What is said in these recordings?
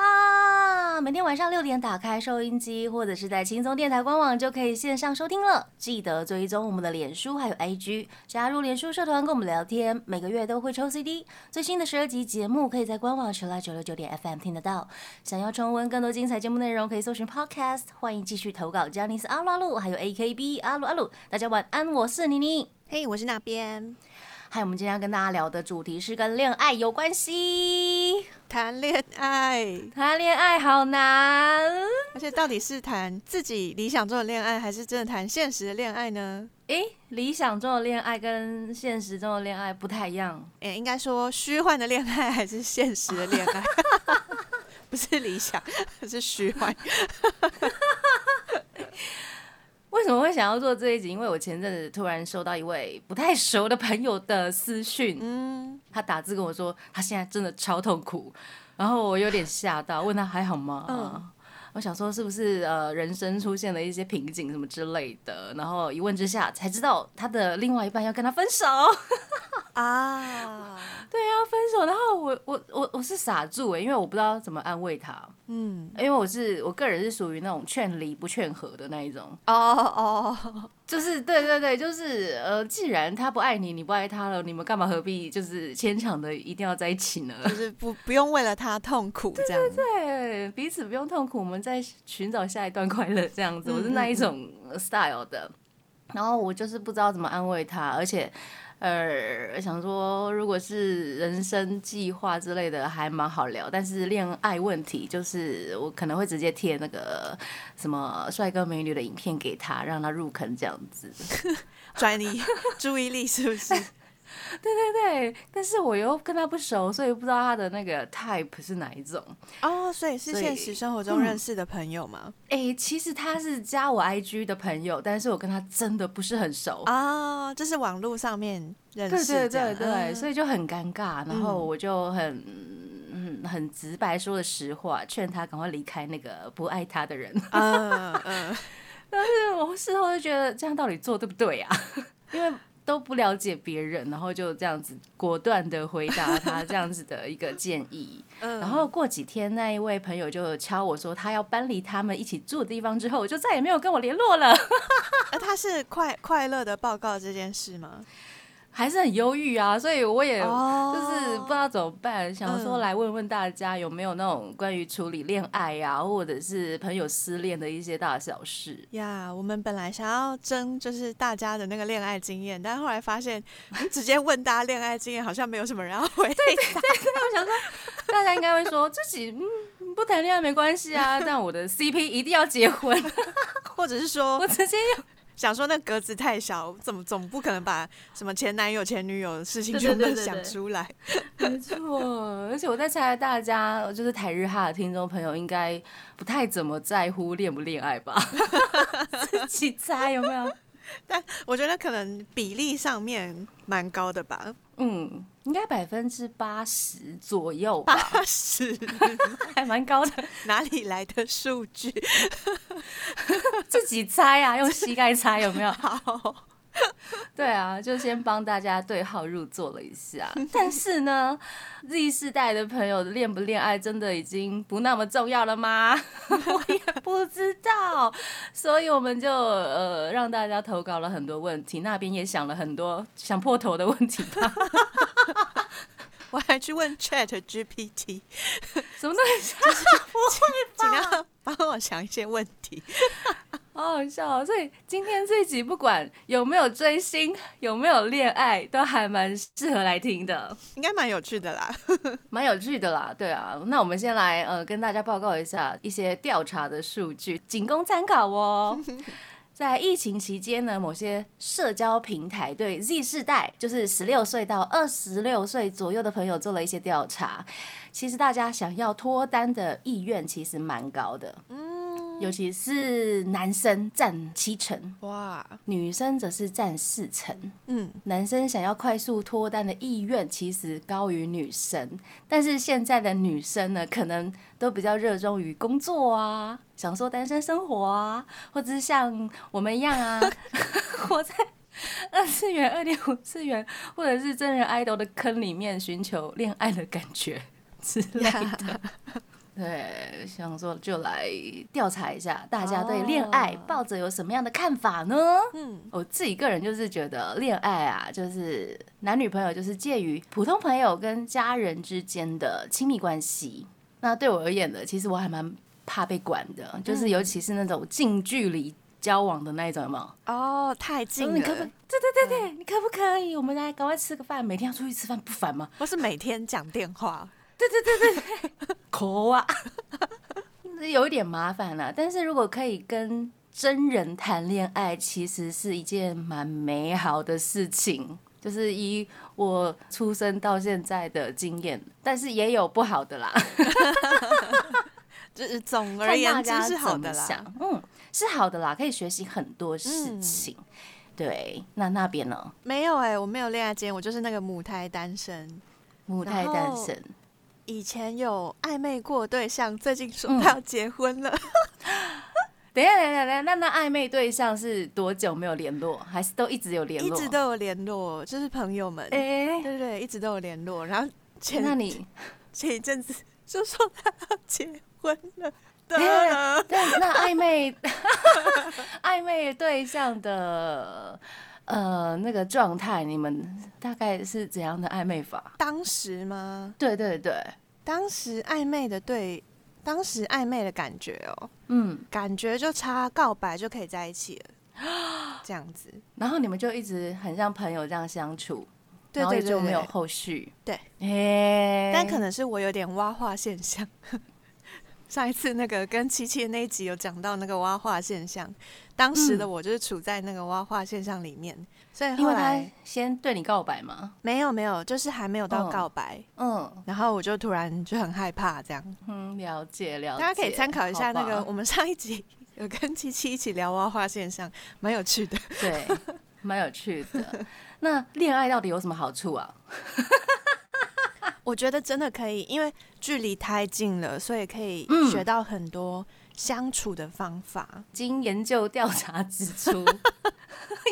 哈。每天晚上六点打开收音机，或者是在轻松电台官网就可以线上收听了。记得追踪我们的脸书还有 IG，加入脸书社团跟我们聊天，每个月都会抽 CD。最新的十二集节目可以在官网 c h i l l o 九六九点 FM 听得到。想要重温更多精彩节目内容，可以搜寻 Podcast。欢迎继续投稿，加尼斯阿鲁阿鲁，还有 AKB 阿鲁阿鲁。大家晚安，我是妮妮。嘿，我是那边还有我们今天要跟大家聊的主题是跟恋爱有关系。谈恋爱，谈恋爱好难，而且到底是谈自己理想中的恋爱，还是真的谈现实的恋爱呢？诶，理想中的恋爱跟现实中的恋爱不太一样。诶，应该说虚幻的恋爱还是现实的恋爱？不是理想，是虚幻。为什么会想要做这一集？因为我前阵子突然收到一位不太熟的朋友的私讯，嗯，他打字跟我说他现在真的超痛苦，然后我有点吓到，问他还好吗？嗯我想说是不是呃人生出现了一些瓶颈什么之类的，然后一问之下才知道他的另外一半要跟他分手，啊，对，啊分手，然后我我我我是傻住哎、因为我不知道怎么安慰他，嗯，因为我是我个人是属于那种劝离不劝和的那一种，哦哦，就是对对对，就是呃，既然他不爱你，你不爱他了，你们干嘛何必就是牵强的一定要在一起呢？就 是不不用为了他痛苦这样。对，彼此不用痛苦，我们在寻找下一段快乐，这样子，我是那一种 style 的。然后我就是不知道怎么安慰他，而且呃，想说如果是人生计划之类的还蛮好聊，但是恋爱问题就是我可能会直接贴那个什么帅哥美女的影片给他，让他入坑这样子。拽你 注意力是不是？对对对，但是我又跟他不熟，所以不知道他的那个 type 是哪一种。哦，所以是现实生活中认识的朋友吗？哎、其实他是加我 IG 的朋友，但是我跟他真的不是很熟。啊，就是网络上面认对对识对对，所以以就很尴尬，然后我就很嗯很直白说了实话，劝他赶快离开那个不爱他的人。嗯嗯，但是我事后就觉得这样到底做对不对啊？因为都不了解别人，然后就这样子果断的回答他这样子的一个建议。嗯然后过几天，那一位朋友就敲我说他要搬离他们一起住的地方之后我，就再也没有跟我联络了，那 他是快快乐的报告这件事吗？还是很忧郁啊。所以我也哦就是不知道怎么办，想说嗯来问问大家有没有那种关于处理恋爱呀、或者是朋友失恋的一些大小事。呀我们本来想要争就是大家的那个恋爱经验，但后来发现直接问大家恋爱经验，好像没有什么人要回答。我想说，大家应该会说自己嗯不谈恋爱没关系啊，但我的 CP 一定要结婚，或者是说我直接用想说那格子太小，怎么总不可能把什么前男友、前女友的事情全部对对对想出来。没错，而且我在猜大家就是台日哈的听众朋友应该不太怎么在乎恋不恋爱吧？自己猜有没有？但我觉得可能比例上面蛮高的吧，嗯，应该百分之八十左右吧，八十还蛮高的。哪里来的数据？自己猜啊，用膝盖猜有没有？好，对啊，就先帮大家对号入座了一下。但是呢，Z 世代的朋友恋不恋爱真的已经不那么重要了吗？我也不知道，所以我们就呃让大家投稿了很多问题，那边也想了很多想破头的问题吧。我还去问 Chat GPT，什么东西？尽量帮我想一些问题。好好笑、哦！所以今天这一集不管有没有追星，有没有恋爱，都还蛮适合来听的。应该蛮有趣的啦。蛮有趣的啦，对啊。那我们先来呃跟大家报告一下一些调查的数据，仅供参考哦。在疫情期间呢，某些社交平台对 Z 世代，就是十六岁到二十六岁左右的朋友做了一些调查。其实大家想要脱单的意愿其实蛮高的。嗯，尤其是男生占七成，哇，女生则是占四成。嗯，男生想要快速脱单的意愿其实高于女生，但是现在的女生呢，可能都比较热衷于工作啊，享受单身生活啊，或者是像我们一样啊，活在二次元、二点五次元，或者是真人 idol 的坑里面寻求恋爱的感觉之类的。对，想说就来调查一下大家对恋爱哦抱着有什么样的看法呢？嗯，我自己个人就是觉得恋爱啊，就是男女朋友就是介于普通朋友跟家人之间的亲密关系。那对我而言呢，其实我还蛮怕被管的，就是尤其是那种近距离交往的那一种，有没有？哦，太近了，你可不？对对对对，你可不可以？我们来赶快吃个饭，每天要出去吃饭不烦吗？不是每天讲电话，口啊，有一点麻烦了。但是如果可以跟真人谈恋爱，其实是一件蛮美好的事情。就是以我出生到现在的经验，但是也有不好的啦。就是总而言之是好的啦。嗯，是好的啦，可以学习很多事情。对，那那边呢？没有哎、我没有恋爱经验，我就是那个母胎单身。母胎单身，以前有暧昧过对象，最近说嗯他要结婚了，等一下，等一下，等一下，那那暧昧对象是多久没有联络，还是都一直有联络一？直都有联络，就是朋友们，哎、对对对，一直都有联络。然后前那你 前一阵子就说他要结婚了，对对，那暧昧暧昧对象的呃那个状态，你们大概是怎样的暧昧法？当时吗？对对对，当时暧昧的对，当时暧昧的感觉哦，嗯，感觉就差告白就可以在一起了，这样子。然后你们就一直很像朋友这样相处，对对就没有对后续。对，哎、但可能是我有点挖化现象。上一次那个跟七七的那一集有讲到那个挖化现象，当时的我就是处在那个挖化现象里面，所以因为他后来先对你告白嘛，没有没有，就是还没有到嗯告白，嗯然后我就突然就很害怕这样。嗯，了解了解，大家可以参考一下那个我们上一集 有跟七七一起聊蛙化现象，蛮有趣的。对，蛮有趣的。那恋爱到底有什么好处啊？我觉得真的可以，因为距离太近了，所以可以嗯学到很多相处的方法。经研究调查指出，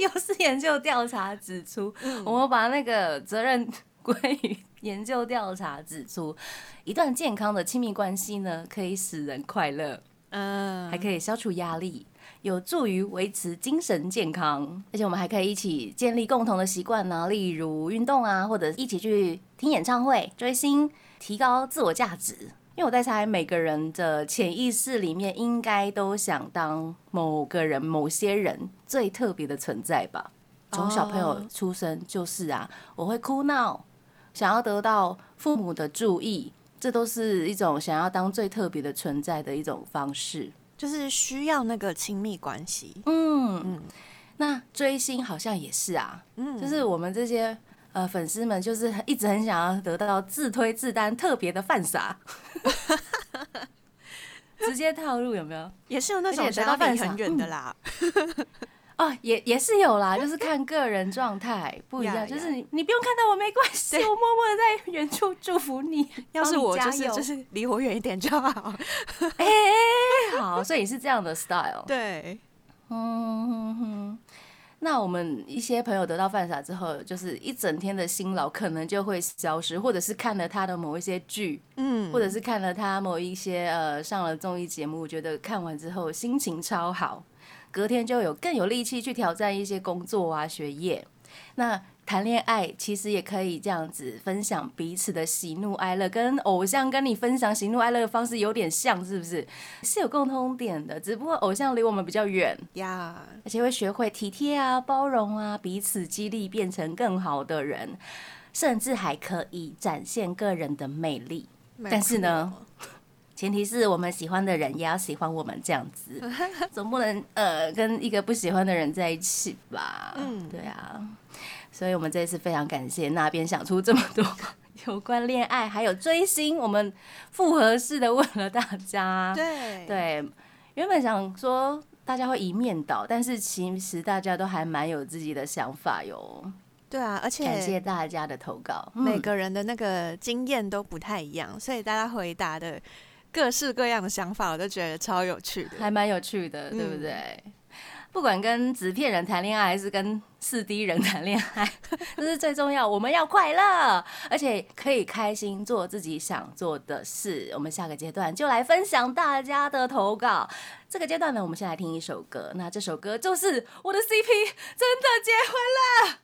又是研究调查指出，我们把那个责任归于研究调查指出，一段健康的亲密关系呢，可以使人快乐，嗯，还可以消除压力。有助于维持精神健康，而且我们还可以一起建立共同的习惯呢，例如运动啊，或者一起去听演唱会、追星，提高自我价值。因为我在猜，每个人的潜意识里面应该都想当某个人、某些人最特别的存在吧。从小朋友哦出生就是啊，我会哭闹，想要得到父母的注意，这都是一种想要当最特别的存在的一种方式。就是需要那个亲密关系。嗯，嗯那追星好像也是啊，嗯，就是我们这些呃粉丝们，就是一直很想要得到自推自担特别的犯傻，直接套路有没有？也是有那而且得种想要到饭撒离很远的啦。哦，也也是有啦，就是看个人状态不一样，呀就是你你不用看到我没关系，对我默默的在远处祝福你。要是我就是就是离我远一点就好。好，所以是这样的 style。对，嗯哼哼，那我们一些朋友得到犯傻之后，就是一整天的辛劳可能就会消失，或者是看了他的某一些剧，嗯，或者是看了他某一些呃上了综艺节目，觉得看完之后心情超好，隔天就有更有力气去挑战一些工作啊学业。那谈恋爱其实也可以这样子分享彼此的喜怒哀乐，跟偶像跟你分享喜怒哀乐的方式有点像，是不是？是有共通点的，只不过偶像离我们比较远，呀，而且会学会体贴啊、包容啊，彼此激励，变成更好的人，甚至还可以展现个人的魅力。但是呢，前提是我们喜欢的人也要喜欢我们这样子，总不能呃跟一个不喜欢的人在一起吧？嗯对啊，所以我们这一次非常感谢那边想出这么多 有关恋爱还有追星，我们复合式的问了大家，对对，原本想说大家会一面倒，但是其实大家都还蛮有自己的想法哟。对啊，而且感谢大家的投稿，每嗯个人的那个经验都不太一样，所以大家回答的各式各样的想法，我都觉得超有趣的。还蛮有趣的，对不嗯对？不管跟纸片人谈恋爱，还是跟四 D 人谈恋爱，这是最重要。我们要快乐，而且可以开心做自己想做的事。我们下个阶段就来分享大家的投稿。这个阶段呢，我们先来听一首歌。那这首歌就是我的 CP 真的结婚了。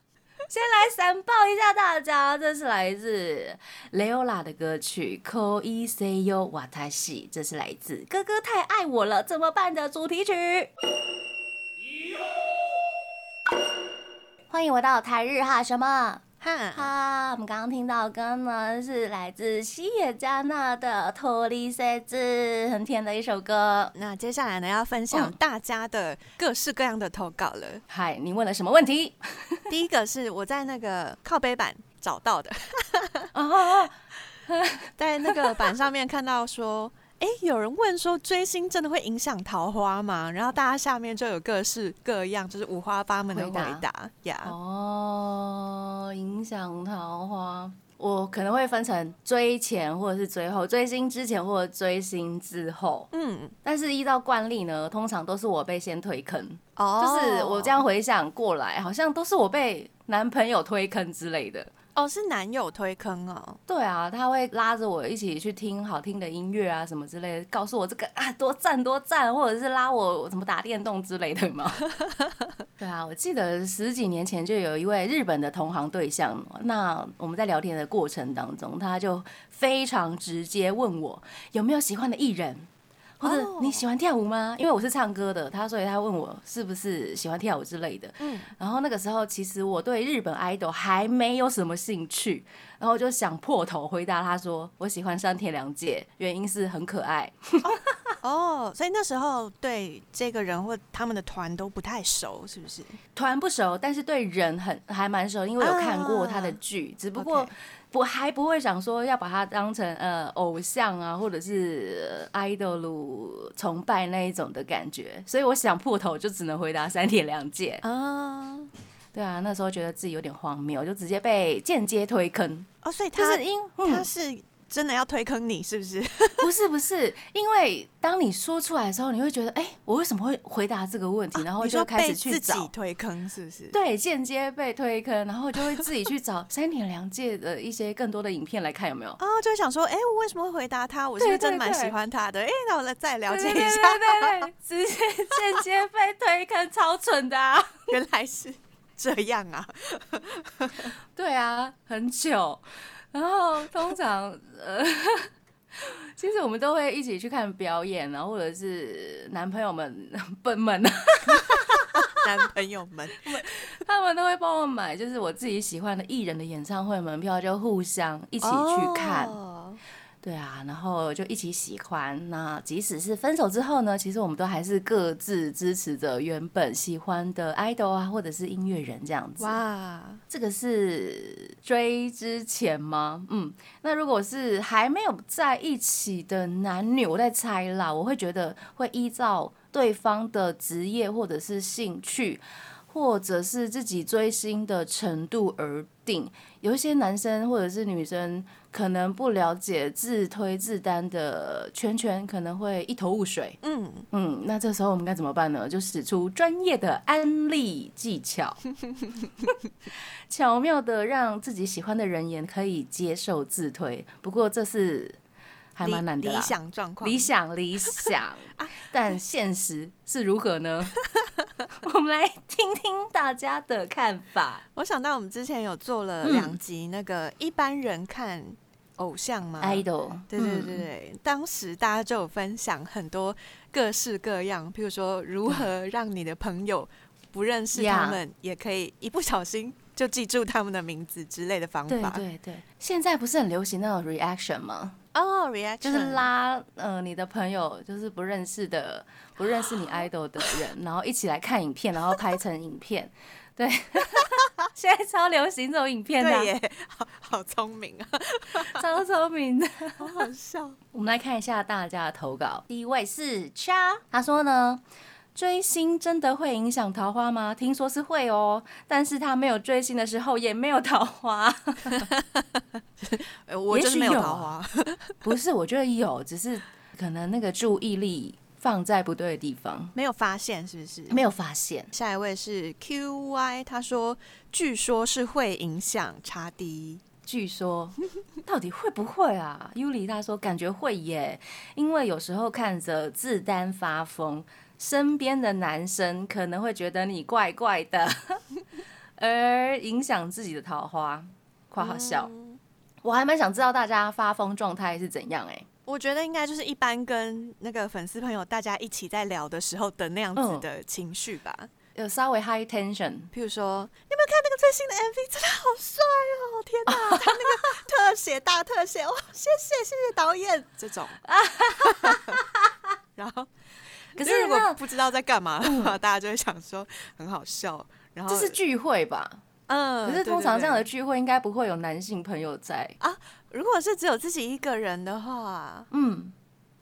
先来闪爆一下大家，这是来自 Leola 的歌曲《Koi Seyo Watashi》，这是来自《哥哥太爱我了怎么办》的主题曲。欢迎回到台日哈什么哈，哈？我们刚刚听到的歌呢是来自西野加纳的《托利塞子》，很甜的一首歌。那接下来呢，要分享嗯大家的各式各样的投稿了。嗨，你问了什么问题？第一个是我在那个靠背板找到的，哦哦 在那个板上面看到说，哎、有人问说追星真的会影响桃花吗？然后大家下面就有各式各样，就是五花八门的回答呀。哦，影响桃花。我可能会分成追前或者是追后，追星之前或者追星之后。嗯，但是依照惯例呢，通常都是我被先推坑，哦就是我这样回想过来，好像都是我被男朋友推坑之类的。哦，是男友推坑哦。对啊，他会拉着我一起去听好听的音乐啊，什么之类的，告诉我这个啊多赞多赞，或者是拉我怎么打电动之类的嘛。对啊，我记得十几年前就有一位日本的同行对象，那我们在聊天的过程当中，他就非常直接问我有没有喜欢的艺人。或者哦你喜欢跳舞吗？因为我是唱歌的，他所以他问我是不是喜欢跳舞之类的。嗯，然后那个时候其实我对日本 idol 还没有什么兴趣，然后就想破头回答他说我喜欢山田凉介，原因是很可爱。哦，所以那时候对这个人或他们的团都不太熟，是不是？团不熟，但是对人很还蛮熟，因为有看过他的啊剧，只不过我还不会想说要把他当成呃偶像啊，或者是呃 idol 崇拜那一种的感觉，所以我想破头就只能回答三天两届。啊，对啊，那时候觉得自己有点荒谬，就直接被间接推坑，哦，所以就他是因、嗯、他是真的要推坑你，是不是？不是不是，因为当你说出来的时候，你会觉得，哎、我为什么会回答这个问题？然后就开始去找己，推坑，是不是？对，间接被推坑，然后就会自己去找三田凉介的一些更多的影片来看有没有。哦，就会想说，哎、我为什么会回答他？我是不是真的蛮喜欢他的？哎、那我来再了解一下，对对对，直接间接被推坑，超蠢的啊！原来是这样啊！对啊，很糗。然后通常呃，其实我们都会一起去看表演啊，或者是男朋友们笨们，男朋友们，他们都会帮我买，就是我自己喜欢的艺人的演唱会门票，就互相一起去看。哦对啊，然后就一起喜欢。那即使是分手之后呢，其实我们都还是各自支持着原本喜欢的 idol 啊，或者是音乐人这样子。哇，这个是追之前吗？嗯，那如果是还没有在一起的男女，我在猜啦，我会觉得会依照对方的职业或者是兴趣。或者是自己追星的程度而定，有一些男生或者是女生可能不了解自推自单的圈圈，可能会一头雾水。嗯，嗯，那这时候我们该怎么办呢？就使出专业的安利技巧，巧妙的让自己喜欢的人也可以接受自推。不过这是还蛮难的啦理理想状况，理想理想，但现实是如何呢？我们来听听大家的看法。我想到我们之前有做了嗯两集那个一般人看偶像吗？idol，对对对，当时大家就有分享很多各式各样，譬如说如何让你的朋友不认识他们，也可以一不小心就记住他们的名字之类的方法。对对，现在不是很流行那种 reaction 吗？哦，reaction 就是拉呃你的朋友，就是不认识的不认识你 idol 的人，然后一起来看影片，然后拍成影片。对，现在超流行这种影片的、对耶，好好聪明啊，超聪明的。好好笑。我们来看一下大家的投稿。第一位是 Cha，他说呢，追星真的会影响桃花吗？听说是会哦，但是他没有追星的时候也没有桃花。呃我就是没有也许有桃花，不是，我觉得有，只是可能那个注意力放在不对的地方，没有发现是不是？没有发现。下一位是 QY，他说据说是会影响差低。据说，到底会不会啊？尤里他说感觉会耶，因为有时候看着自丹发疯，身边的男生可能会觉得你怪怪的，而影响自己的桃花。夸好笑，我还蛮想知道大家发疯状态是怎样哎、我觉得应该就是一般跟那个粉丝朋友大家一起在聊的时候的那样子嗯的情绪吧。有稍微 high tension，譬如说，你有没有看那个最新的 MV？真的好帅哦！天哪，他那个 特写大特写，哇，谢谢谢谢导演这种。然后，可是如果不知道在干嘛的话，大家就会想说很好笑。然后这是聚会吧？嗯，可是通常这样的聚会应该不会有男性朋友在。对如果是只有自己一个人的话，嗯，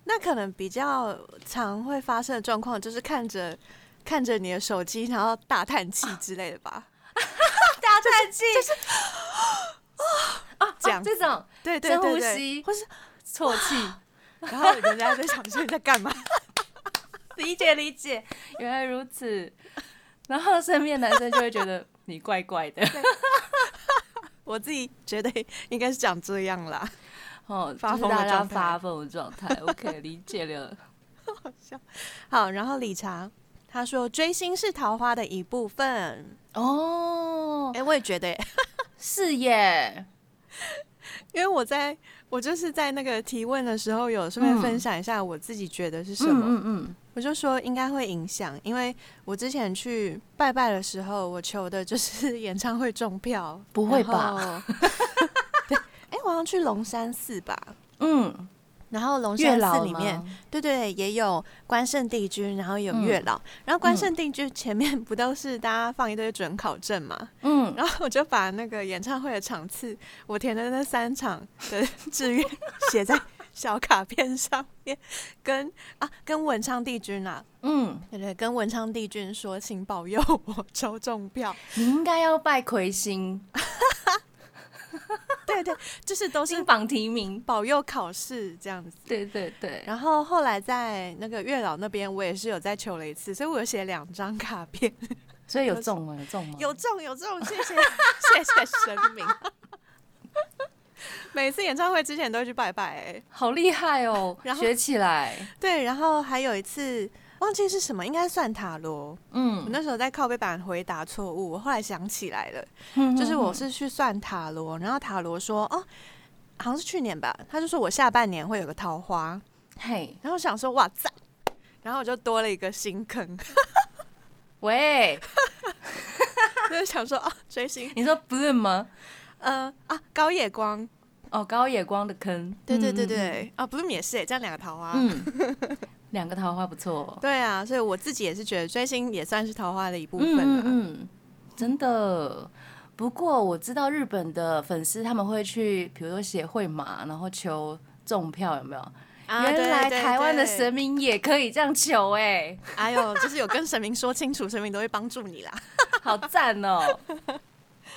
那可能比较常会发生的状况就是看着看着你的手机，然后大叹气之类的吧。大叹气，就是啊这样这种对对深呼对对，吸或是啜气。然后人家在想说你在干嘛？理解理解，原来如此。然后身边男生就会觉得你怪怪的，我自己觉得应该是讲这样啦。哦，发疯的状态发疯的状态。OK，理解了。好笑。好，然后理查他说追星是桃花的一部分。哦哎、，我也觉得，是耶，因为我在我就是在那个提问的时候，有顺便嗯分享一下我自己觉得是什嗯么。嗯嗯，我就说应该会影响，因为我之前去拜拜的时候，我求的就是 演唱会中票。不会吧哎、我好像去龙山寺吧。嗯，然后龙月山寺里面，对对，也有关圣帝君，然后有月嗯。老，然后关圣帝君前面不都是大家放一堆准考证嘛？嗯，然后我就把那个演唱会的场次，我填的那三场的志愿写在小卡片上面，跟啊跟文昌帝君啊，嗯，对对，跟文昌帝君说，请保佑我 抽中票。你应该要拜魁星，对对，就是都是金榜题名。保佑考试这样子。对对对，然后后来在那个月老那边，我也是有再求了一次，所以我有写两张卡片，所以有中吗？有中吗？有中有中，谢谢谢谢神明。每次演唱会之前都会去拜拜、哎，好厉害哦，然后学起来。对，然后还有一次忘记是什么，应该算塔罗。嗯。我嗯，那时候在靠背板回答错误，我后来想起来了，嗯就是我是去算塔罗，然后塔罗说哦，好像是去年吧，他就说我下半年会有个桃花，嘿，然后我想说哇赞，然后我就多了一个新坑，喂，就是想说啊追星，你说 blue 吗？呃啊高野光，哦，高野光的坑。对对对嗯，对，啊不是也是哎，这样两个桃花，嗯，嗯 两个桃花不错。对啊，所以我自己也是觉得追星也算是桃花的一部分嗯嗯真的。不过我知道日本的粉丝他们会去，比如说写会码，然后求中票，有没有？啊原来台湾的神明也可以这样求、哎，哎呦，就是有跟神明说清楚，神明都会帮助你啦。好赞哦！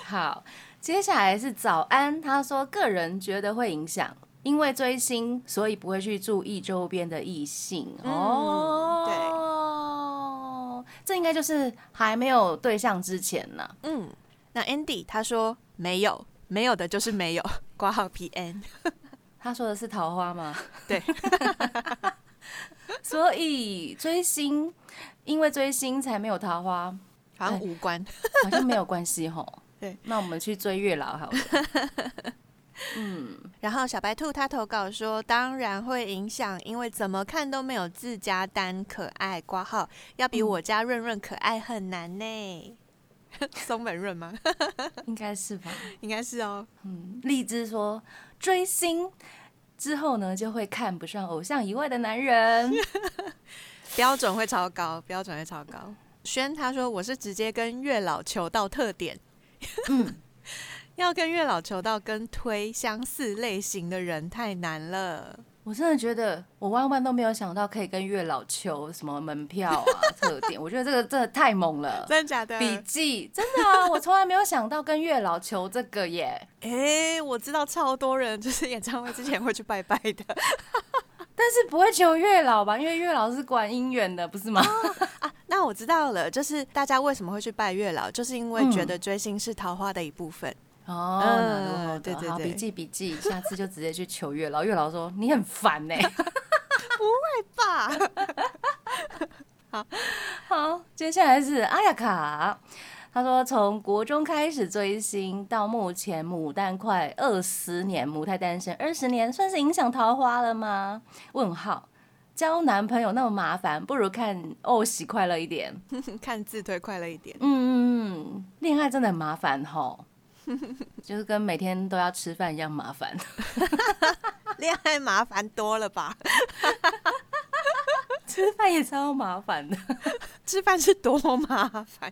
好，接下来是早安，他说个人觉得会影响，因为追星，所以不会去注意周边的异性。嗯哦，对，这应该就是还没有对象之前呢。嗯，那 Andy 他说没有，没有的就是没有，挂号 PN。他说的是桃花吗？对，所以追星，因为追星才没有桃花，好像无关。好像没有关系吼。对，那我们去追月老好了。嗯，然后小白兔他投稿说，当然会影响，因为怎么看都没有自家单可爱，挂号要比我家润润可爱很难呢。松本润吗？应该是吧。应该是哦。嗯，荔枝说追星之后呢，就会看不上偶像以外的男人。标准会超高，标准会超高。轩他说我是直接跟月老求到特点，嗯，要跟月老求到跟推相似类型的人太难了。我真的觉得我万万都没有想到可以跟月老求什么门票啊 特点，我觉得这个真的太猛了。真的假的？笔记真的啊，我从来没有想到跟月老求这个耶。哎、我知道超多人就是演唱会之前会去拜拜的 但是不会求月老吧？因为月老是管姻缘的，不是吗？啊。那我知道了，就是大家为什么会去拜月老，就是因为觉嗯得追星是桃花的一部分。哦，嗯对对对笔记笔记，下次就直接去求月老。月老说你很烦呢。爸，好，接下来是阿雅卡，他说从国中开始追星，到目前牡丹快二十年，母胎单身二十年，算是影响桃花了吗？问号。交男朋友那么麻烦，不如看哦喜快乐一点。看自推快乐一点。嗯嗯嗯，恋爱真的很麻烦吼，就是跟每天都要吃饭一样麻烦。恋爱麻烦多了吧？吃饭也超麻烦的，吃饭是多麻烦。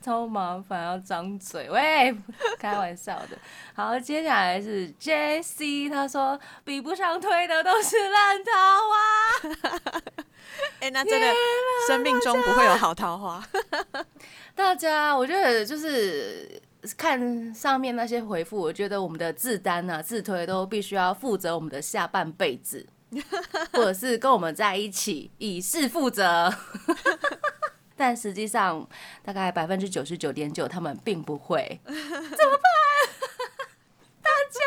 超麻烦，要张嘴。喂，开玩笑的。好，接下来是 J C，他说比不上推的都是烂桃花。哎、那真的生命中不会有好桃花。大家，我觉得就是看上面那些回复，我觉得我们的自单啊、自推都必须要负责我们的下半辈子，或者是跟我们在一起以示负责。但实际上，大概百分之九十九点九，他们并不会。怎么办？大家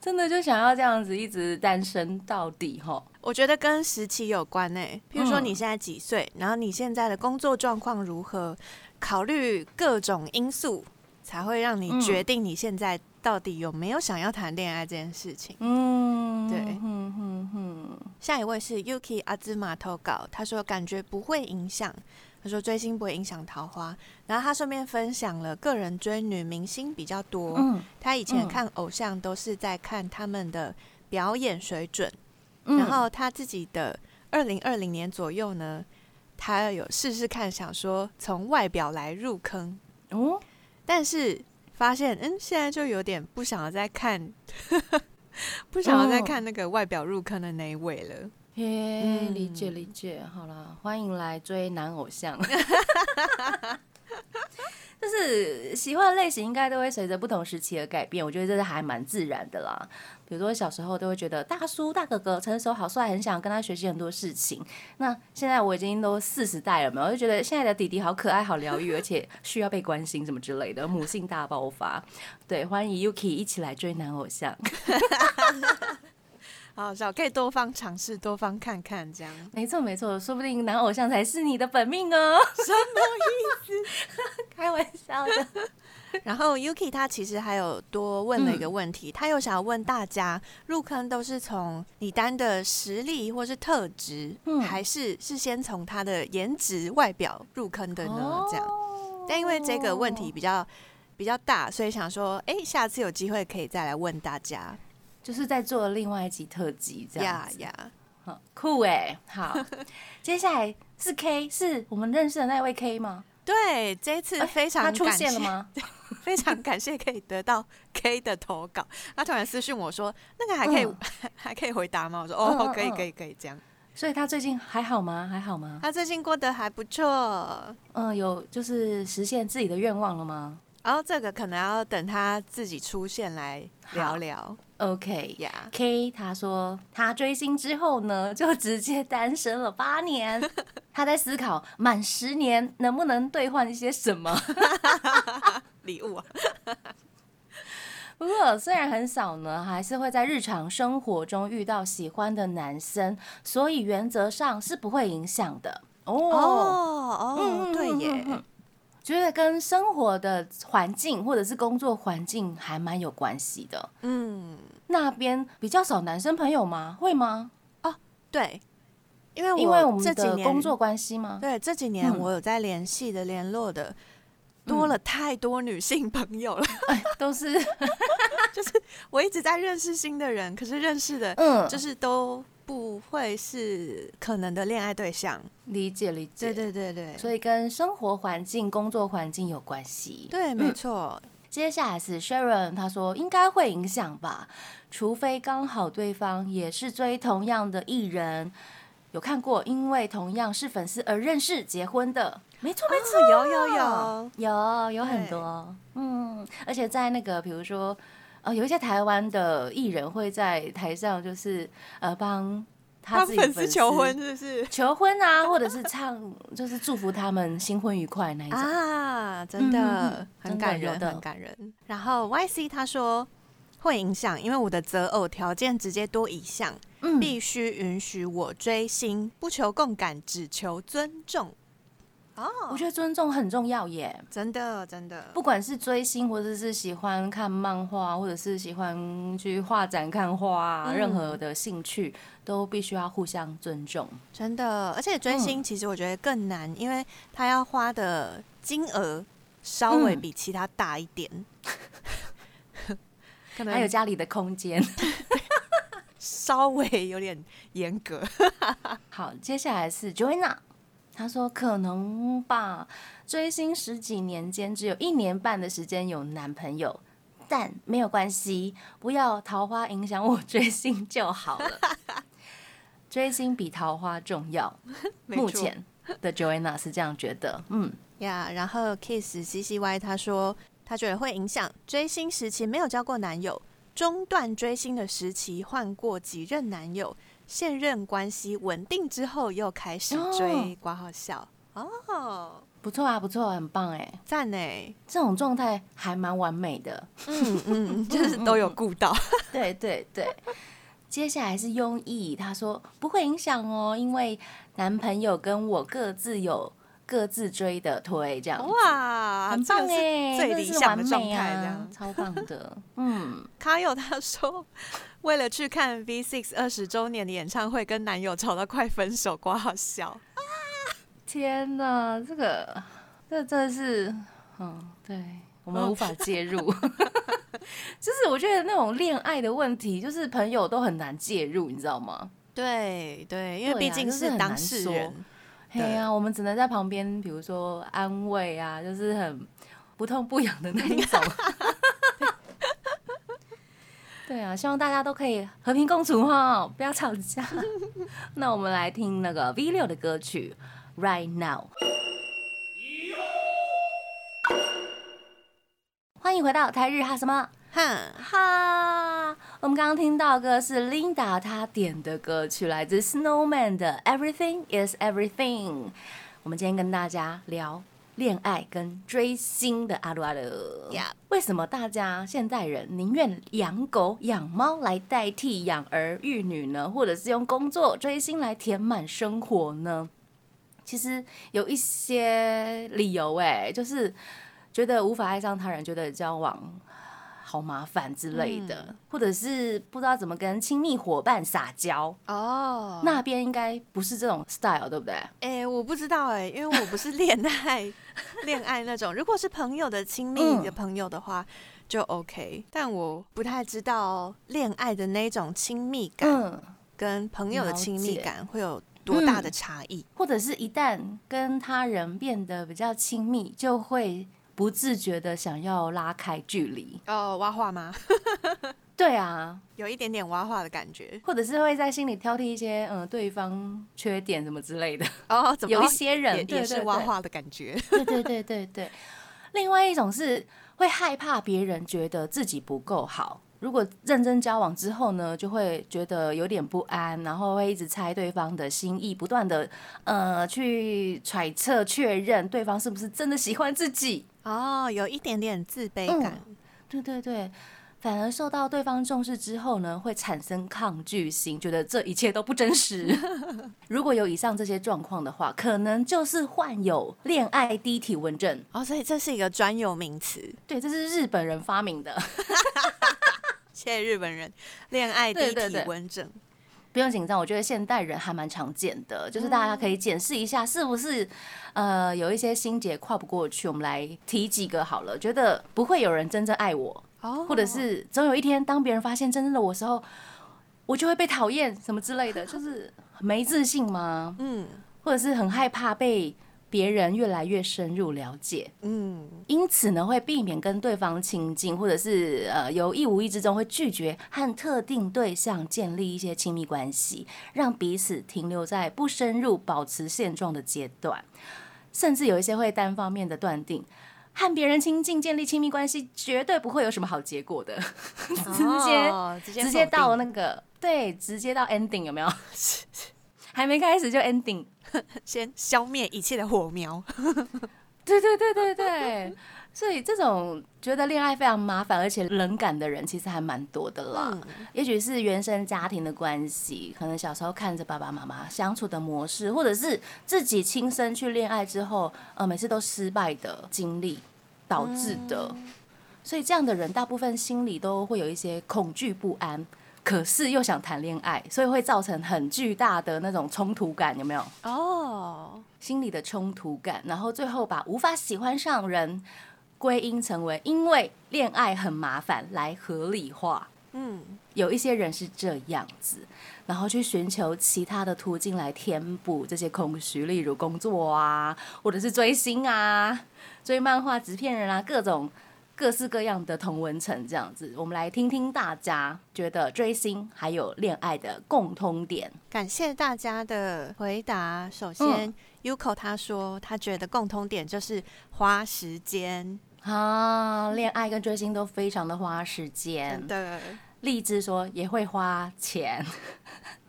真的就想要这样子一直单身到底吼？我觉得跟时期有关呢、譬如说嗯你现在几岁，然后你现在的工作状况如何，考虑各种因素，才会让你嗯。决定你现在到底有没有想要谈恋爱这件事情。嗯，对。嗯下一位是 Yuki 阿兹玛投稿，他说感觉不会影响，他说追星不会影响桃花，然后他顺便分享了个人追女明星比较多，嗯他以前嗯看偶像都是在看他们的表演水准，嗯。然后他自己的二零二零年左右呢，他有试试看，想说从外表来入坑，哦，但是发现嗯，现在就有点不想要再看，不想要再哦看那个外表入坑的那一位了。嘿，嗯理解理解，好啦，欢迎来追男偶像。是喜欢的类型应该都会随着不同时期而改变，我觉得这是还蛮自然的啦。比如说小时候都会觉得大叔、大哥哥成熟好帅，很想跟他学习很多事情。那现在我已经都四十代了嘛，我就觉得现在的弟弟好可爱、好疗愈，而且需要被关心什么之类的，母性大爆发。对，欢迎 Yuki 一起来追男偶像。好可以多方尝试，多方看看这样。没错没错，说不定男偶像才是你的本命哦。什么意思？开玩笑的。然后 Yuki 他其实还有多问了一个问题，他又想要问大家，入坑都是从李丹的实力或是特质，嗯还是是先从他的颜值外表入坑的呢？这样。哦但因为这个问题比较比较大，所以想说，哎、下次有机会可以再来问大家。就是在做另外一集特辑这样子，呀呀，好酷哎！好，接下来是 K，是我们认识的那位 K 吗？对，这一次哎非常他出感谢现了吗？非常感谢可以得到 K 的投稿。他突然私讯我说：“那个还可以、嗯 还可以回答吗？”我说：“嗯哦，嗯嗯可以可以可以。”这样。所以他最近还好吗？还好吗？他最近过得还不错，嗯，有就是实现自己的愿望了吗然后这个可能要等他自己出现来聊聊？OK。呀。K 他说他追星之后呢，就直接单身了八年。他在思考满十年能不能兑换一些什么。礼物啊，不过虽然很少呢，还是会在日常生活中遇到喜欢的男生，所以原则上是不会影响的。哦，哦对耶，嗯觉得跟生活的环境或者是工作环境还蛮有关系的。嗯，那边比较少男生朋友吗？会吗？对，因为因为我们这几年的工作关系吗？对这几年嗯我有在联系的联络的。多了太多女性朋友了，哎，都 是我一直在认识新的人，可是认识的嗯，就是都不不会是可能的恋爱对象。理解理解，对对对对，所以跟生活环境、工作环境有关系。对，没错。接下来是 Sharon，他说应该会影响吧，除非刚好对方也是追同样的艺人，有看过因为同样是粉丝而认识结婚的，没错没错，有有有有有很多，嗯，而且在那个比如说，呃，有一些台湾的艺人会在台上就是呃帮。他粉丝求婚是不是？求婚啊，或者是唱，就是祝福他们新婚愉快那一种啊，真的很感人，很感人。然后 Y C 他说会影响，因为我的择偶条件直接多一项，必须允许我追星，不求共感，只求尊重。哦，我觉得尊重很重要耶，真的真的，不管是追星，或者是喜欢看漫画，或者是喜欢去画展看画，任何的兴趣都必须要互相尊重。真的，而且追星其实我觉得更难，因为他要花的金额稍微比其他大一点，可能还有家里的空间，稍微有点严格。好，接下来是 Joanna。他说：“可能吧，追星十几年间只有一年半的时间有男朋友，但没有关系，不要桃花影响我追星就好了。追星比桃花重要。目前的 Joanna 是这样觉得。嗯呀，然后 Kiss C C Y 他说他觉得会影响追星时期没有交过男友，中断追星的时期换过几任男友。”现任关系稳定之后，又开始追，挂号笑。哦，不错啊，不错，很棒哎，赞哎，这种状态还蛮完美的，嗯嗯，就是都有顾到，对对对。接下来是庸意，他说不会影响哦，因为男朋友跟我各自有各自追的推，这样哇，很棒哎，最理想的状态，这样超棒的，嗯，卡友他说。为了去看 V6 二十周年的演唱会，跟男友吵到快分手，瓜好笑啊！天哪，这个这真的是，嗯，对我们无法介入。就是我觉得那种恋爱的问题，就是朋友都很难介入，你知道吗？对对，因为毕竟是当事人。对呀，我们只能在旁边，比如说安慰啊，就是很不痛不痒的那一种。对啊，希望大家都可以和平共处哈，不要吵架。那我们来听那个 V 六的歌曲《Right Now》。欢迎回到台日哈什么哈哈。我们刚刚听到歌是 Linda 她点的歌曲，来自 Snowman 的《Everything Is Everything》。我们今天跟大家聊。恋爱跟追星的阿鲁阿鲁，为什么大家现代人宁愿养狗养猫来代替养儿育女呢？或者是用工作追星来填满生活呢？其实有一些理由，哎，就是觉得无法爱上他人，觉得交往。好麻烦之类的，或者是不知道怎么跟亲密伙伴撒娇哦。那边应该不是这种 style，对不对？哎，我不知道哎，因为我不是恋爱恋爱那种。如果是朋友的亲密的朋友的话，就 OK。但我不太知道恋爱的那种亲密感跟朋友的亲密感会有多大的差异，或者是一旦跟他人变得比较亲密，就会。不自觉的想要拉开距离哦，挖话吗？对啊，有一点点挖话的感觉，或者是会在心里挑剔一些嗯对方缺点什么之类的哦。有一些人也是挖话的感觉，对对对对对。另外一种是会害怕别人觉得自己不够好。如果认真交往之后呢，就会觉得有点不安，然后会一直猜对方的心意，不断的呃去揣测确认对方是不是真的喜欢自己哦，有一点点自卑感。对对对，反而受到对方重视之后呢，会产生抗拒心，觉得这一切都不真实。如果有以上这些状况的话，可能就是患有恋爱低体温症哦，所以这是一个专有名词。对，这是日本人发明的。谢谢日本人，恋爱低体温症，不用紧张。我觉得现代人还蛮常见的，就是大家可以检视一下，是不是呃有一些心结跨不过去。我们来提几个好了，觉得不会有人真正爱我，或者是总有一天当别人发现真正的我时候，我就会被讨厌什么之类的，就是没自信吗？嗯或者是很害怕被别人越来越深入了解，嗯，因此呢会避免跟对方亲近，或者是呃有意无意之中会拒绝和特定对象建立一些亲密关系，让彼此停留在不深入、保持现状的阶段，甚至有一些会单方面的断定。和别人亲近、建立亲密关系，绝对不会有什么好结果的。直接哦直接直接到那个对，直接到 ending 有没有？还没开始就 ending。先消灭一切的火苗。对对对对对，所以这种觉得恋爱非常麻烦而且冷感的人，其实还蛮多的啦。嗯也许是原生家庭的关系，可能小时候看着爸爸妈妈相处的模式，或者是自己亲身去恋爱之后，呃，每次都失败的经历导致的。所以这样的人，大部分心里都会有一些恐惧不安，可是又想谈恋爱，所以会造成很巨大的那种冲突感，有没有？哦，心理的冲突感，然后最后把无法喜欢上人归因成为因为恋爱很麻烦来合理化。嗯，有一些人是这样子，然后去寻求其他的途径来填补这些空虚，例如工作啊，或者是追星啊、追漫画、纸片人啊，各种各式各样的同文层这样子。我们来听听大家觉得追星还有恋爱的共通点。感谢大家的回答。首先、Yuko 他说他觉得共通点就是花时间，啊，恋爱跟追星都非常的花时间真。的。荔枝说也会花钱，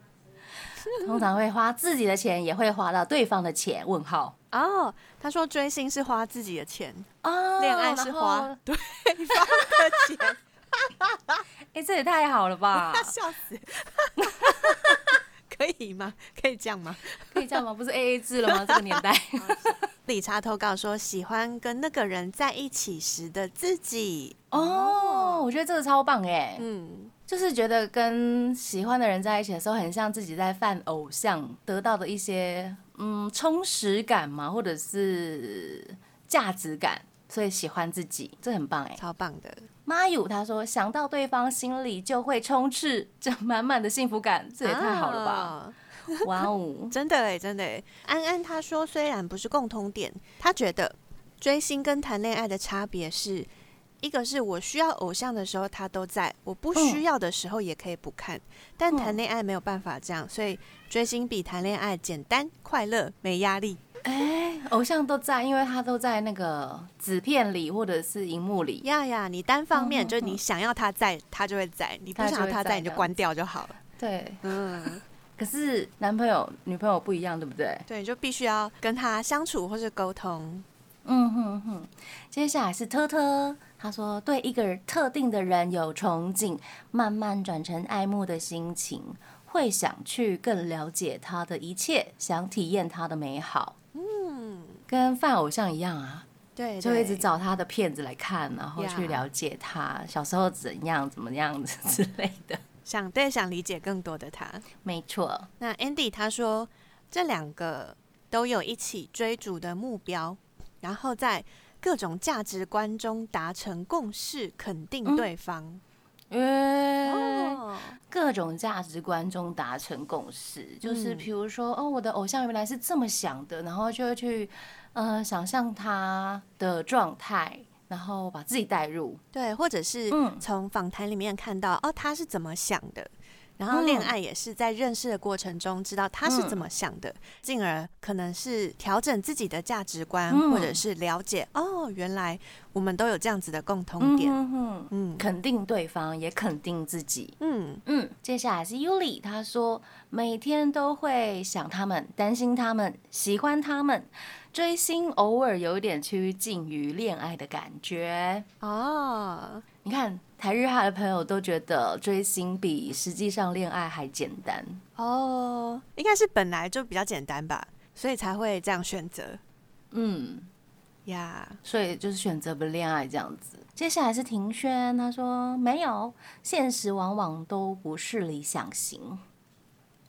通常会花自己的钱，也会花到对方的钱。问号哦，他说追星是花自己的钱，哦恋爱是花对 方的钱，哎、这也太好了吧？笑死。可以吗？可以这样吗？可以这样吗？不是 A A 制了吗？这个年代理查投稿说喜欢跟那个人在一起时的自己。哦，我觉得这个超棒哎，嗯，就是觉得跟喜欢的人在一起的时候，很像自己在犯偶像得到的一些嗯充实感嘛，或者是价值感，所以喜欢自己，这很棒哎。超棒的。妈友他说想到对方心里就会充斥着满满的幸福感，这也太好了吧！啊哇哦，真的哎，真的哎。安安他说，虽然不是共通点，他觉得追星跟谈恋爱的差别是，一个是我需要偶像的时候他都在，我不需要的时候也可以不看。但谈恋爱没有办法这样，所以追星比谈恋爱简单、快乐、没压力。哎，偶像都在，因为他都在那个纸片里或者是荧幕里。呀呀，你单方面就是你想要他在，他就会在；你不想要他在，你就关掉就好了。对，嗯，可是男朋友、女朋友不一样，对不对？对，你就必须要跟他相处或是沟通。嗯哼哼。接下来是特特，他说对一个特定的人有憧憬，慢慢转成爱慕的心情，会想去更了解他的一切，想体验他的美好。嗯，跟犯偶像一样啊，对，就一直找他的片子来看，然后去了解他小时候怎样、怎么样子之类的。想对想理解更多的他。没错，那 Andy 他说，这两个都有一起追逐的目标，然后在各种价值观中达成共识，肯定嗯对方。呃、哦，各种价值观中达成共识，就是嗯比如说，哦，我的偶像原来是这么想的，然后就会去，呃，想象他的状态，然后把自己带入。对，或者是嗯从访谈里面看到，哦，他是怎么想的。然后恋嗯爱也是在认识的过程中知道他是怎么想的，进而可能是调整自己的价值观，嗯或者是了解哦，原来我们都有这样子的共同嗯点。哼哼，嗯肯定对方，也肯定自己。嗯嗯，接下来是 Yuli，他说每天都会想他们，担心他们，喜欢他们，追星偶尔有一点趋近于恋爱的感觉。哦，你看台日哈的朋友都觉得追星比实际上恋爱还简单。哦，应该是本来就比较简单吧，所以才会这样选择嗯，呀。所以就是选择不恋爱这样子。接下来是庭轩，他说没有，现实往往都不是理想型。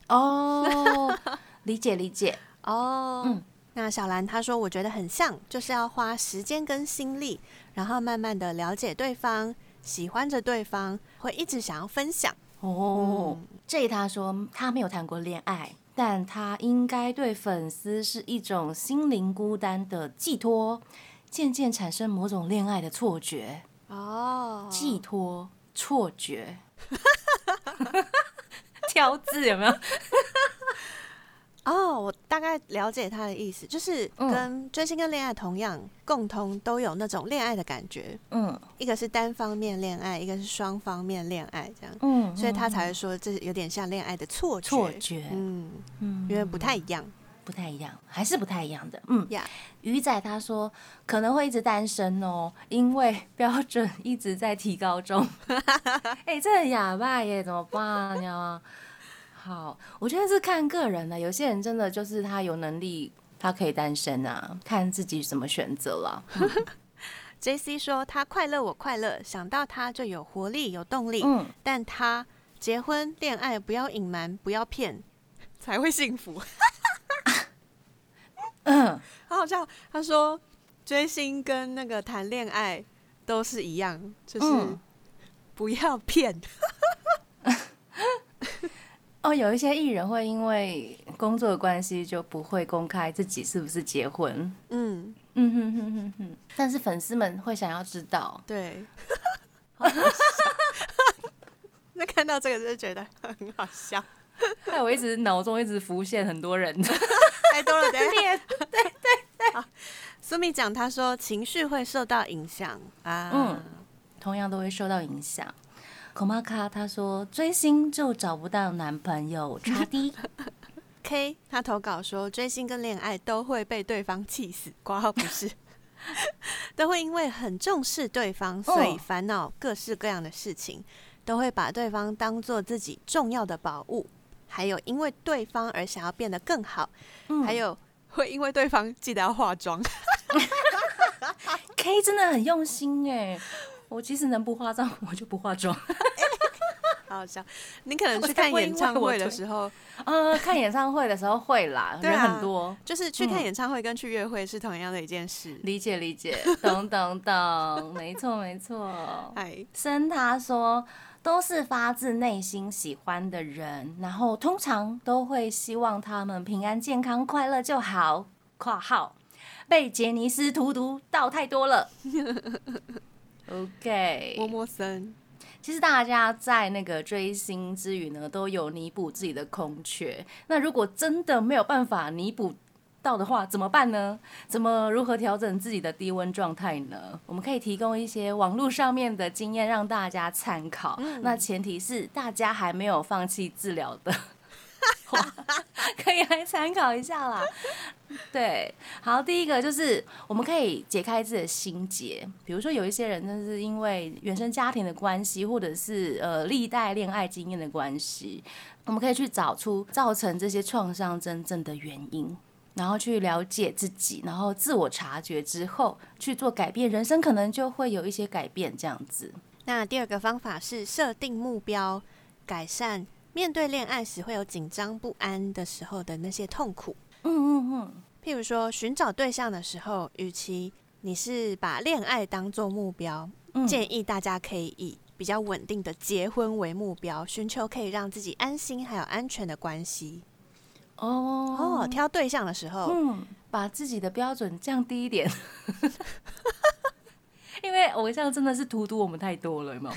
哦，理解理解。哦，嗯那小兰她说，我觉得很像，就是要花时间跟心力，然后慢慢的了解对方，喜欢着对方，会一直想要分享。哦，嗯这他说他没有谈过恋爱，但他应该对粉丝是一种心灵孤单的寄托，渐渐产生某种恋爱的错觉。哦，寄托、错觉，挑字有没有？哦，我大概了解他的意思，就是嗯跟追星跟恋爱同样，共同都有那种恋爱的感觉。嗯一个是单方面恋爱，一个是双方面恋爱，这样，嗯，所以他才会说这有点像恋爱的错觉。错觉，嗯，嗯因为不太一样。不太一样，还是不太一样的。嗯呀鱼仔他说可能会一直单身哦，因为标准一直在提高中。哎、这很哑巴耶，怎么办呀？好，我觉得是看个人的，有些人真的就是他有能力，他可以单身啊，看自己怎么选择了。J C 说他快乐，我快乐，想到他就有活力、有动力。嗯，但他结婚恋爱不要隐瞒，不要骗，才会幸福。嗯，他 好像他说追星跟那个谈恋爱都是一样，就是嗯不要骗。哦，有一些艺人会因为工作的关系就不会公开自己是不是结婚。嗯，嗯哼哼哼哼，但是粉丝们会想要知道。对。那看到这个就觉得很好笑，害我一直脑中一直浮现很多人 太多了。等一下，脸。苏米讲他说情绪会受到影响啊。嗯同样都会受到影响。孔马卡他说追星就找不到男朋友，差低。K 他投稿说，追星跟恋爱都会被对方气死，挂号不是，都会因为很重视对方，所以烦恼各式各样的事情，都会把对方当做自己重要的宝物，还有因为对方而想要变得更好，嗯还有会因为对方记得要化妆。K 真的很用心哎，我其实能不化妆，我就不化妆。好 好笑，你可能去看演唱会的时候，呃，看演唱会的时候会啦，人对啊很多。就是去看嗯演唱会跟去约会是同样的一件事。理解理解，懂懂懂，没错没错。哎，生他说都是发自内心喜欢的人，然后通常都会希望他们平安健康快乐就好。（括号被杰尼斯荼毒到太多了。OK，摸摸森，其实大家在那个追星之余呢，都有弥补自己的空缺。那如果真的没有办法弥补到的话，怎么办呢？怎么如何调整自己的低温状态呢？我们可以提供一些网络上面的经验让大家参考。那前提是大家还没有放弃治疗的话，可以来参考一下啦。对，好，第一个就是我们可以解开自己的心结，比如说有一些人真是因为原生家庭的关系，或者是呃历代恋爱经验的关系，我们可以去找出造成这些创伤真正的原因。然后去了解自己，然后自我察觉之后去做改变，人生可能就会有一些改变。这样子，那第二个方法是设定目标，改善面对恋爱时会有紧张不安的时候的那些痛苦。嗯嗯嗯，譬如说，寻找对象的时候，与其你是把恋爱当做目标，嗯建议大家可以以比较稳定的结婚为目标，寻求可以让自己安心还有安全的关系。哦哦，挑对象的时候，嗯，把自己的标准降低一点，因为偶像真的是荼毒我们太多了，有没有？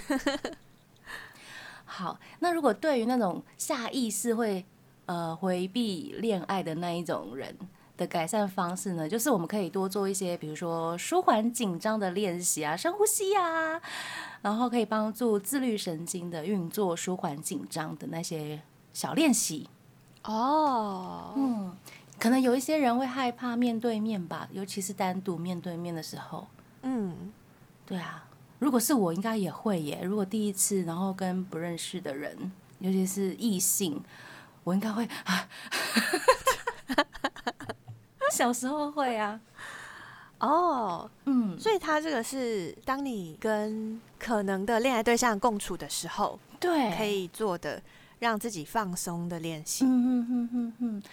好，那如果对于那种下意识会呃回避恋爱的那一种人的改善方式呢，就是我们可以多做一些，比如说舒缓紧张的练习啊，深呼吸啊，然后可以帮助自律神经的运作，舒缓紧张的那些小练习。哦，嗯，可能有一些人会害怕面对面吧，尤其是单独面对面的时候。嗯，对啊，如果是我，应该也会耶。如果第一次，然后跟不认识的人，尤其是异性，我应该会啊。小时候会啊，哦，嗯，所以他这个是当你跟可能的恋爱对象共处的时候，对，可，以做的让自己放松的练习。嗯嗯嗯嗯嗯。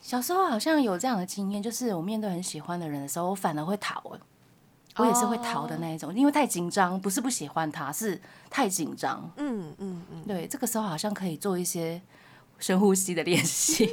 小时候好像有这样的经验，就是我面对很喜欢的人的时候，我反而会逃。哎我也是会逃的那一种，因为太紧张，不是不喜欢他，是太紧张。嗯嗯嗯，对，这个时候好像可以做一些深呼吸的练习。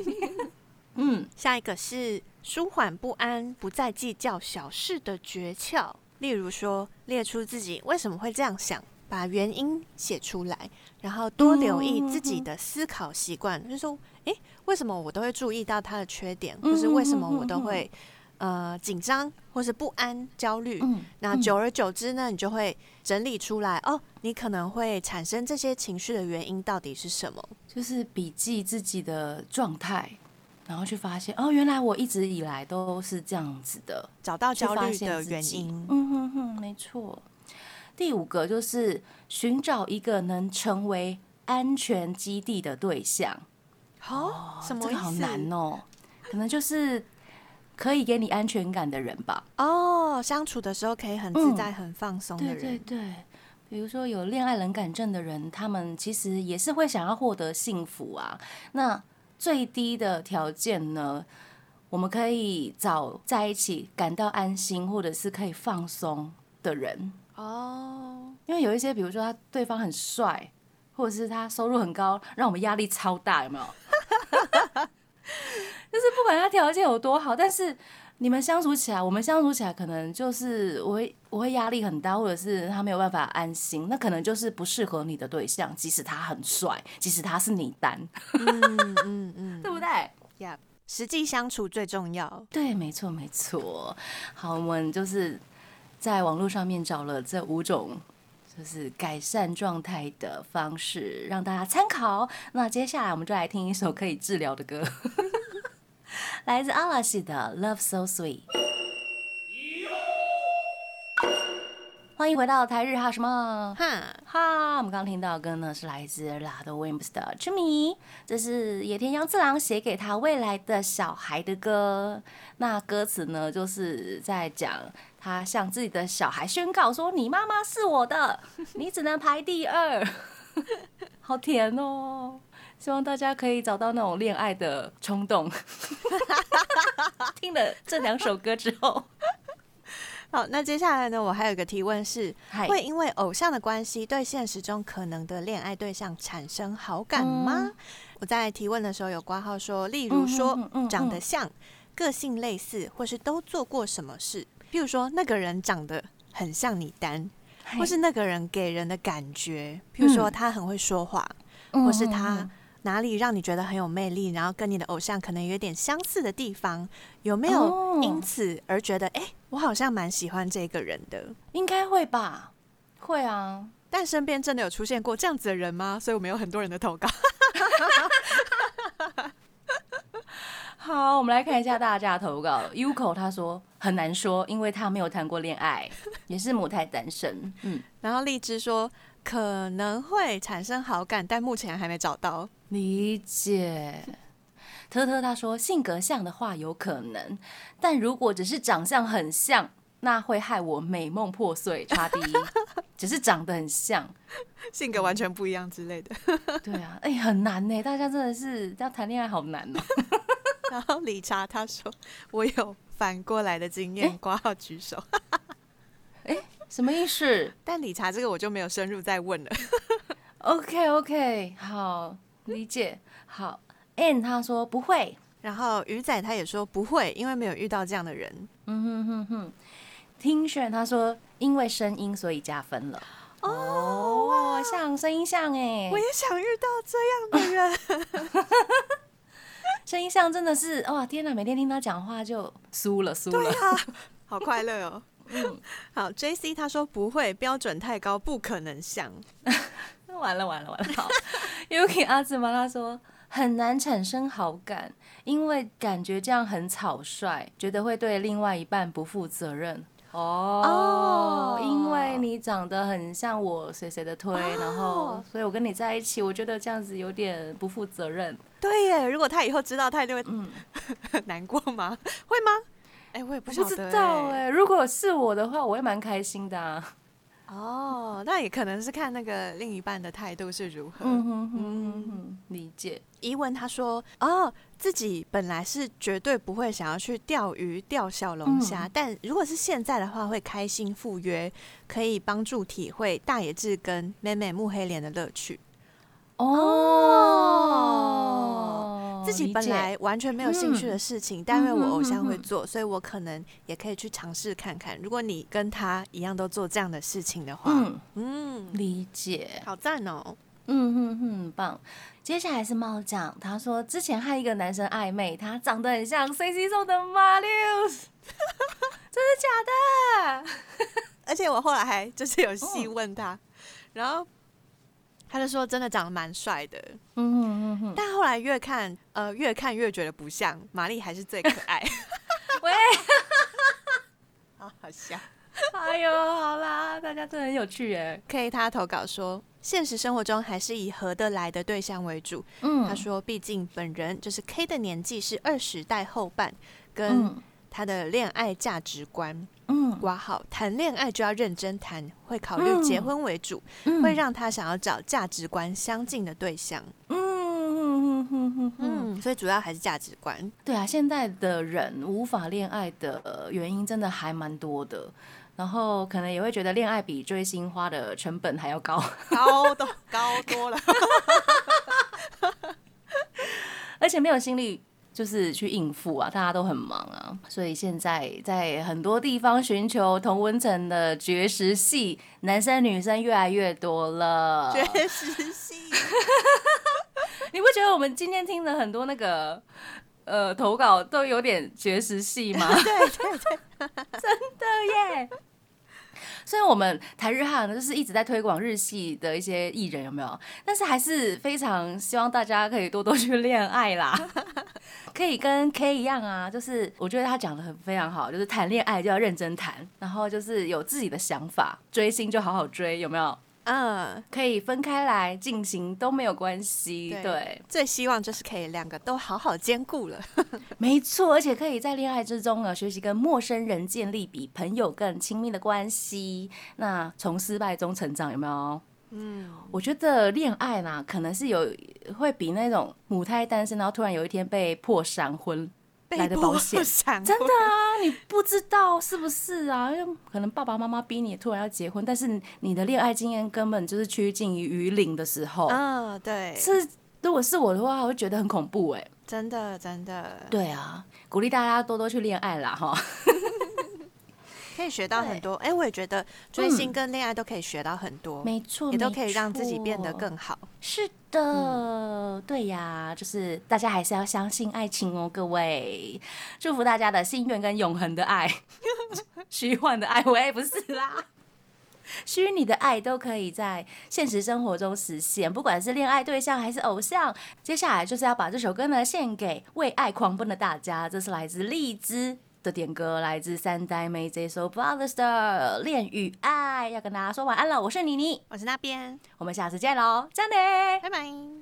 嗯，下一个是舒缓不安，不再计较小事的诀窍。例如说，列出自己为什么会这样想，把原因写出来，然后多留意自己的思考习惯。就是说，诶，为什么我都会注意到他的缺点，或是为什么我都会呃紧张，或是不安、焦虑？那久而久之呢，你就会整理出来哦，你可能会产生这些情绪的原因到底是什么？就是笔记自己的状态。然后去发现哦，原来我一直以来都是这样子的，找到焦虑的原因。嗯哼哼，没错。第五个就是寻找一个能成为安全基地的对象。哦，什么这个好难哦。可能就是可以给你安全感的人吧。哦，相处的时候可以很自在、很放松的人。对对对，比如说有恋爱冷感症的人，他们其实也是会想要获得幸福啊。那最低的条件呢，我们可以找在一起感到安心或者是可以放松的人哦。因为有一些，比如说他对方很帅，或者是他收入很高，让我们压力超大，有没有？就是不管他条件有多好，但是你们相处起来，我们相处起来，可能就是我会我会压力很大，或者是他没有办法安心，那可能就是不适合你的对象，即使他很帅，即使他是你单。嗯嗯嗯，对不对？呀，实际相处最重要。对，没错没错。好，我们就是在网络上面找了这五种，就是改善状态的方式，让大家参考。那接下来我们就来听一首可以治疗的歌。来自阿拉西的《Love So Sweet》，欢迎回到台日哈什么哈哈。我们刚刚听到的歌呢，是来自拉德威姆斯的《痴迷》，这是野田洋次郎写给他未来的小孩的歌。那歌词呢，就是在讲他向自己的小孩宣告说：“你妈妈是我的，你只能排第二。” 好甜哦。希望大家可以找到那种恋爱的冲动。听了这两首歌之后，好，那接下来呢？我还有一个提问是：会因为偶像的关系对现实中可能的恋爱对象产生好感吗？我在提问的时候有挂号说，例如说长得像、个性类似，或是都做过什么事。譬如说那个人长得很像你丹，或是那个人给人的感觉，譬如说他很会说话，或是他。哪里让你觉得很有魅力？然后跟你的偶像可能有点相似的地方，有没有因此而觉得，哎，我好像蛮喜欢这个人的？应该会吧，会啊。但身边真的有出现过这样子的人吗？所以我们有很多人的投稿。好，我们来看一下大家的投稿。Uko 他说很难说，因为他没有谈过恋爱，也是母胎单身。嗯，然后荔枝说可能会产生好感，但目前还没找到。理解，特特他说性格像的话有可能，但如果只是长相很像，那会害我美梦破碎。差第一，只是长得很像，性格完全不一样之类的。对啊，哎，很难呢，大家真的是要谈恋爱好难哦。然后理查他说我有反过来的经验，挂号举手。哎，什么意思？但理查这个我就没有深入再问了。OK OK，好。理解好，N 他说不会，然后鱼仔他也说不会，因为没有遇到这样的人。嗯哼哼哼，听选他说因为声音所以加分了。哦，像声音像哎，我也想遇到这样的人。声音像真的是哇天哪，每天听他讲话就输了输了，对啊，好快乐哦。嗯，好，J C 他说不会，标准太高，不可能像。完了完了完了！好，Yuki 阿兹玛他说很难产生好感，因为感觉这样很草率，觉得会对另外一半不负责任。哦，因为你长得很像我谁谁的推，然后所以我跟你在一起，我觉得这样子有点不负责任。对耶，如果他以后知道，他一定会嗯 难过吗？会吗？哎，我也不知道哎。如果是我的话，我会蛮开心的。哦，那也可能是看那个另一半的态度是如何。嗯哼哼哼哼，理解。疑问他说：“哦，自己本来是绝对不会想要去钓鱼、钓小龙虾，嗯但如果是现在的话，会开心赴约，可以帮助体会大野智跟妹妹木黑莲的乐趣。哦，自己本来完全没有兴趣的事情，但因为我偶像会做，所以我可能也可以去尝试看看。如果你跟他一样都做这样的事情的话，嗯，嗯，理解。好赞哦。”嗯哼哼，棒。接下来是猫酱，他说之前和一个男生暧昧，他长得很像 C C 送的马六，真的假的？而且我后来还就是有细问他，然后他就说真的长得蛮帅的，嗯哼哼哼，但后来越看呃越看越觉得不像，玛丽还是最可爱。喂，好好笑。哎呦，好啦，大家真的很有趣耶。K 他投稿说，现实生活中还是以合得来的对象为主。嗯他说，毕竟本人就是 K 的年纪是二十代后半，跟嗯他的恋爱价值观嗯挂号，谈恋爱就要认真谈，会考虑结婚为主，嗯会让他想要找价值观相近的对象。嗯哼哼哼哼哼，嗯，所以主要还是价值观。对啊，现在的人无法恋爱的呃原因真的还蛮多的。然后可能也会觉得恋爱比追星花的成本还要高，高多高多了。而且没有心力就是去应付啊，大家都很忙啊，所以现在在很多地方寻求同温层的绝食系，男生女生越来越多了。绝食系，你不觉得我们今天听了很多那个呃投稿都有点绝食系吗？对对对，真的耶。虽然我们台日哈呢，就是一直在推广日系的一些艺人，有没有？但是还是非常希望大家可以多多去恋爱啦，可以跟 K 一样啊，就是我觉得他讲的很非常好，就是谈恋爱就要认真谈，然后就是有自己的想法，追星就好好追，有没有？嗯，可以分开来进行都没有关系，对对，最希望就是可以两个都好好兼顾了。没错，而且可以在恋爱之中呢，学习跟陌生人建立比朋友更亲密的关系。那从失败中成长，有没有？嗯，我觉得恋爱啦，可能是有会比那种母胎单身，然后突然有一天被迫闪婚来的保险。真的啊，你不知道是不是啊？因为可能爸爸妈妈逼你突然要结婚，但是你的恋爱经验根本就是趋近于零的时候，嗯，对，是如果是我的话，我会觉得很恐怖哎、真的真的，对啊，鼓励大家多多去恋爱啦哈。可以学到很多。哎，我也觉得追星跟恋爱都可以学到很多，没错，也都可以让自己变得更好。是的，对呀，就是大家还是要相信爱情哦，各位，祝福大家的心愿跟永恒的爱，虚幻的爱，喂，不是啦。虚拟的爱都可以在现实生活中实现，不管是恋爱对象还是偶像。接下来就是要把这首歌呢献给为爱狂奔的大家，这是来自荔枝的点歌，来自三代妹这首《Brothers》的《恋与爱》，要跟大家说晚安了。我是妮妮，我是那边，我们下次见喽，这样的。拜拜。